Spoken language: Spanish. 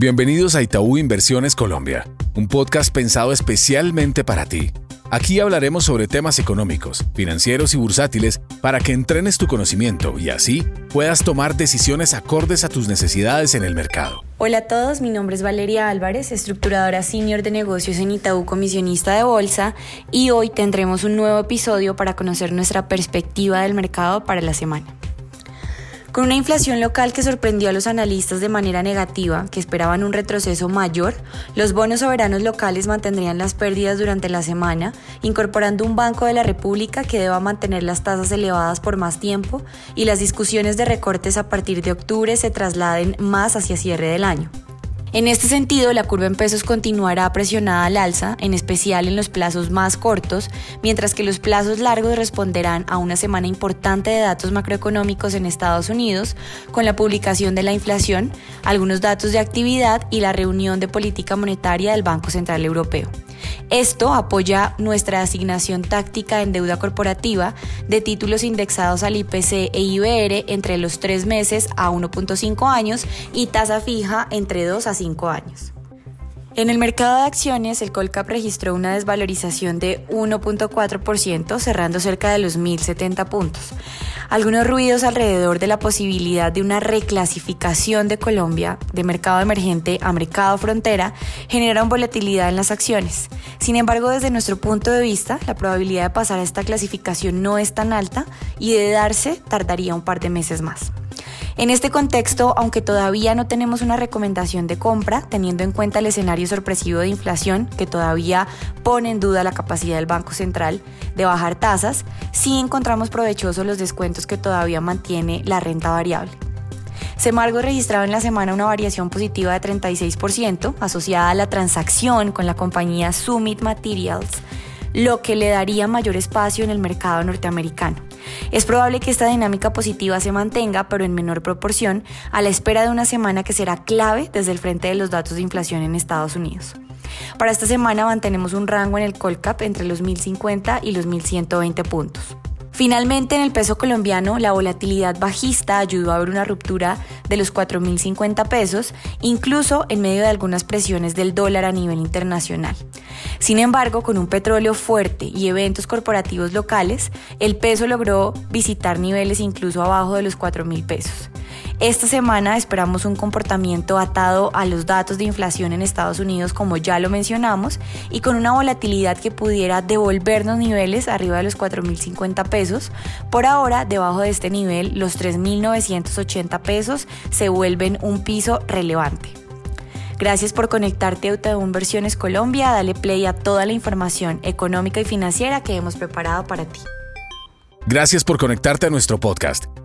Bienvenidos a Itaú Inversiones Colombia, un podcast pensado especialmente para ti. Aquí hablaremos sobre temas económicos, financieros y bursátiles para que entrenes tu conocimiento y así puedas tomar decisiones acordes a tus necesidades en el mercado. Hola a todos, mi nombre es Valeria Álvarez, estructuradora senior de negocios en Itaú Comisionista de Bolsa y hoy tendremos un nuevo episodio para conocer nuestra perspectiva del mercado para la semana. Con una inflación local que sorprendió a los analistas de manera negativa, que esperaban un retroceso mayor, los bonos soberanos locales mantendrían las pérdidas durante la semana, incorporando un Banco de la República que deba mantener las tasas elevadas por más tiempo y las discusiones de recortes a partir de octubre se trasladen más hacia cierre del año. En este sentido, la curva en pesos continuará presionada al alza, en especial en los plazos más cortos, mientras que los plazos largos responderán a una semana importante de datos macroeconómicos en Estados Unidos, con la publicación de la inflación, algunos datos de actividad y la reunión de política monetaria del Banco Central Europeo. Esto apoya nuestra asignación táctica en deuda corporativa de títulos indexados al IPC e IBR entre los tres meses a 1.5 años y tasa fija entre 2 a 5 años. En el mercado de acciones, el Colcap registró una desvalorización de 1.4%, cerrando cerca de los 1.070 puntos. Algunos ruidos alrededor de la posibilidad de una reclasificación de Colombia de mercado emergente a mercado frontera generaron volatilidad en las acciones. Sin embargo, desde nuestro punto de vista, la probabilidad de pasar a esta clasificación no es tan alta y de darse tardaría un par de meses más. En este contexto, aunque todavía no tenemos una recomendación de compra, teniendo en cuenta el escenario sorpresivo de inflación que todavía pone en duda la capacidad del Banco Central de bajar tasas, sí encontramos provechosos los descuentos que todavía mantiene la renta variable. Semargo registraba en la semana una variación positiva de 36% asociada a la transacción con la compañía Summit Materials, lo que le daría mayor espacio en el mercado norteamericano. Es probable que esta dinámica positiva se mantenga, pero en menor proporción, a la espera de una semana que será clave desde el frente de los datos de inflación en Estados Unidos. Para esta semana mantenemos un rango en el Colcap entre los 1050 y los 1120 puntos. Finalmente, en el peso colombiano, la volatilidad bajista ayudó a ver una ruptura de los 4.050 pesos, incluso en medio de algunas presiones del dólar a nivel internacional. Sin embargo, con un petróleo fuerte y eventos corporativos locales, el peso logró visitar niveles incluso abajo de los 4.000 pesos. Esta semana esperamos un comportamiento atado a los datos de inflación en Estados Unidos, como ya lo mencionamos, y con una volatilidad que pudiera devolvernos niveles arriba de los 4.050 pesos. Por ahora, debajo de este nivel, los 3.980 pesos se vuelven un piso relevante. Gracias por conectarte a Utaú Versiones Colombia. Dale play a toda la información económica y financiera que hemos preparado para ti. Gracias por conectarte a nuestro podcast.